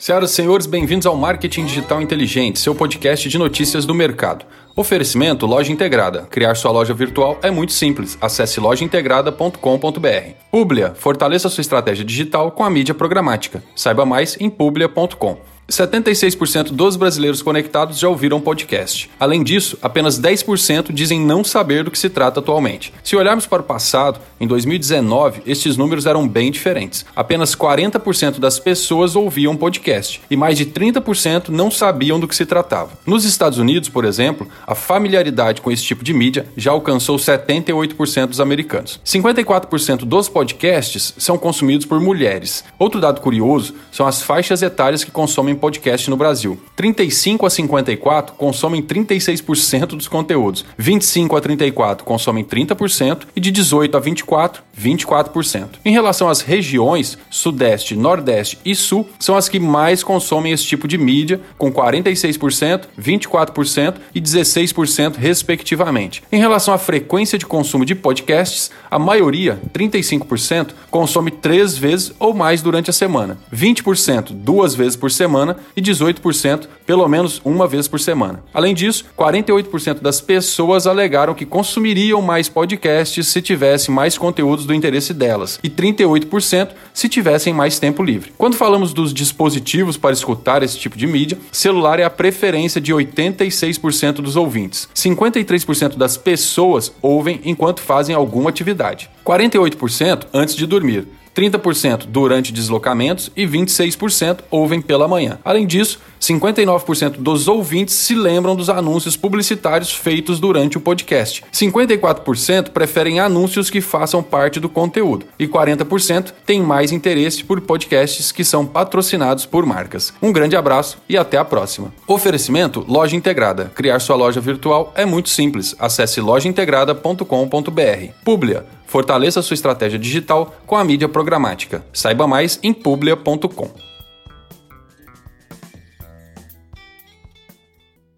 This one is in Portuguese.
Senhoras e senhores, bem-vindos ao Marketing Digital Inteligente, seu podcast de notícias do mercado. Oferecimento Loja Integrada. Criar sua loja virtual é muito simples. Acesse lojaintegrada.com.br. Publia. Fortaleça sua estratégia digital com a mídia programática. Saiba mais em publia.com. 76% dos brasileiros conectados já ouviram podcast. Além disso, apenas 10% dizem não saber do que se trata atualmente. Se olharmos para o passado, em 2019, estes números eram bem diferentes. Apenas 40% das pessoas ouviam podcast e mais de 30% não sabiam do que se tratava. Nos Estados Unidos, por exemplo, a familiaridade com esse tipo de mídia já alcançou 78% dos americanos. 54% dos podcasts são consumidos por mulheres. Outro dado curioso são as faixas etárias que consomem podcast no Brasil. 35 a 54 consomem 36% dos conteúdos, 25 a 34 consomem 30% e de 18 a 24, 24%. Em relação às regiões, Sudeste, Nordeste e Sul são as que mais consomem esse tipo de mídia, com 46%, 24% e 16% respectivamente. Em relação à frequência de consumo de podcasts, a maioria, 35%, consome três vezes ou mais durante a semana, 20% duas vezes por semana semana e 18% pelo menos uma vez por semana. Além disso, 48% das pessoas alegaram que consumiriam mais podcasts se tivessem mais conteúdos do interesse delas e 38% se tivessem mais tempo livre. Quando falamos dos dispositivos para escutar esse tipo de mídia, celular é a preferência de 86% dos ouvintes. 53% das pessoas ouvem enquanto fazem alguma atividade. 48% antes de dormir. 30% durante deslocamentos e 26% ouvem pela manhã. Além disso, 59% dos ouvintes se lembram dos anúncios publicitários feitos durante o podcast. 54% preferem anúncios que façam parte do conteúdo e 40% têm mais interesse por podcasts que são patrocinados por marcas. Um grande abraço e até a próxima. Oferecimento Loja Integrada. Criar sua loja virtual é muito simples. Acesse lojaintegrada.com.br. Publia Fortaleça sua estratégia digital com a mídia programática. Saiba mais em publia.com.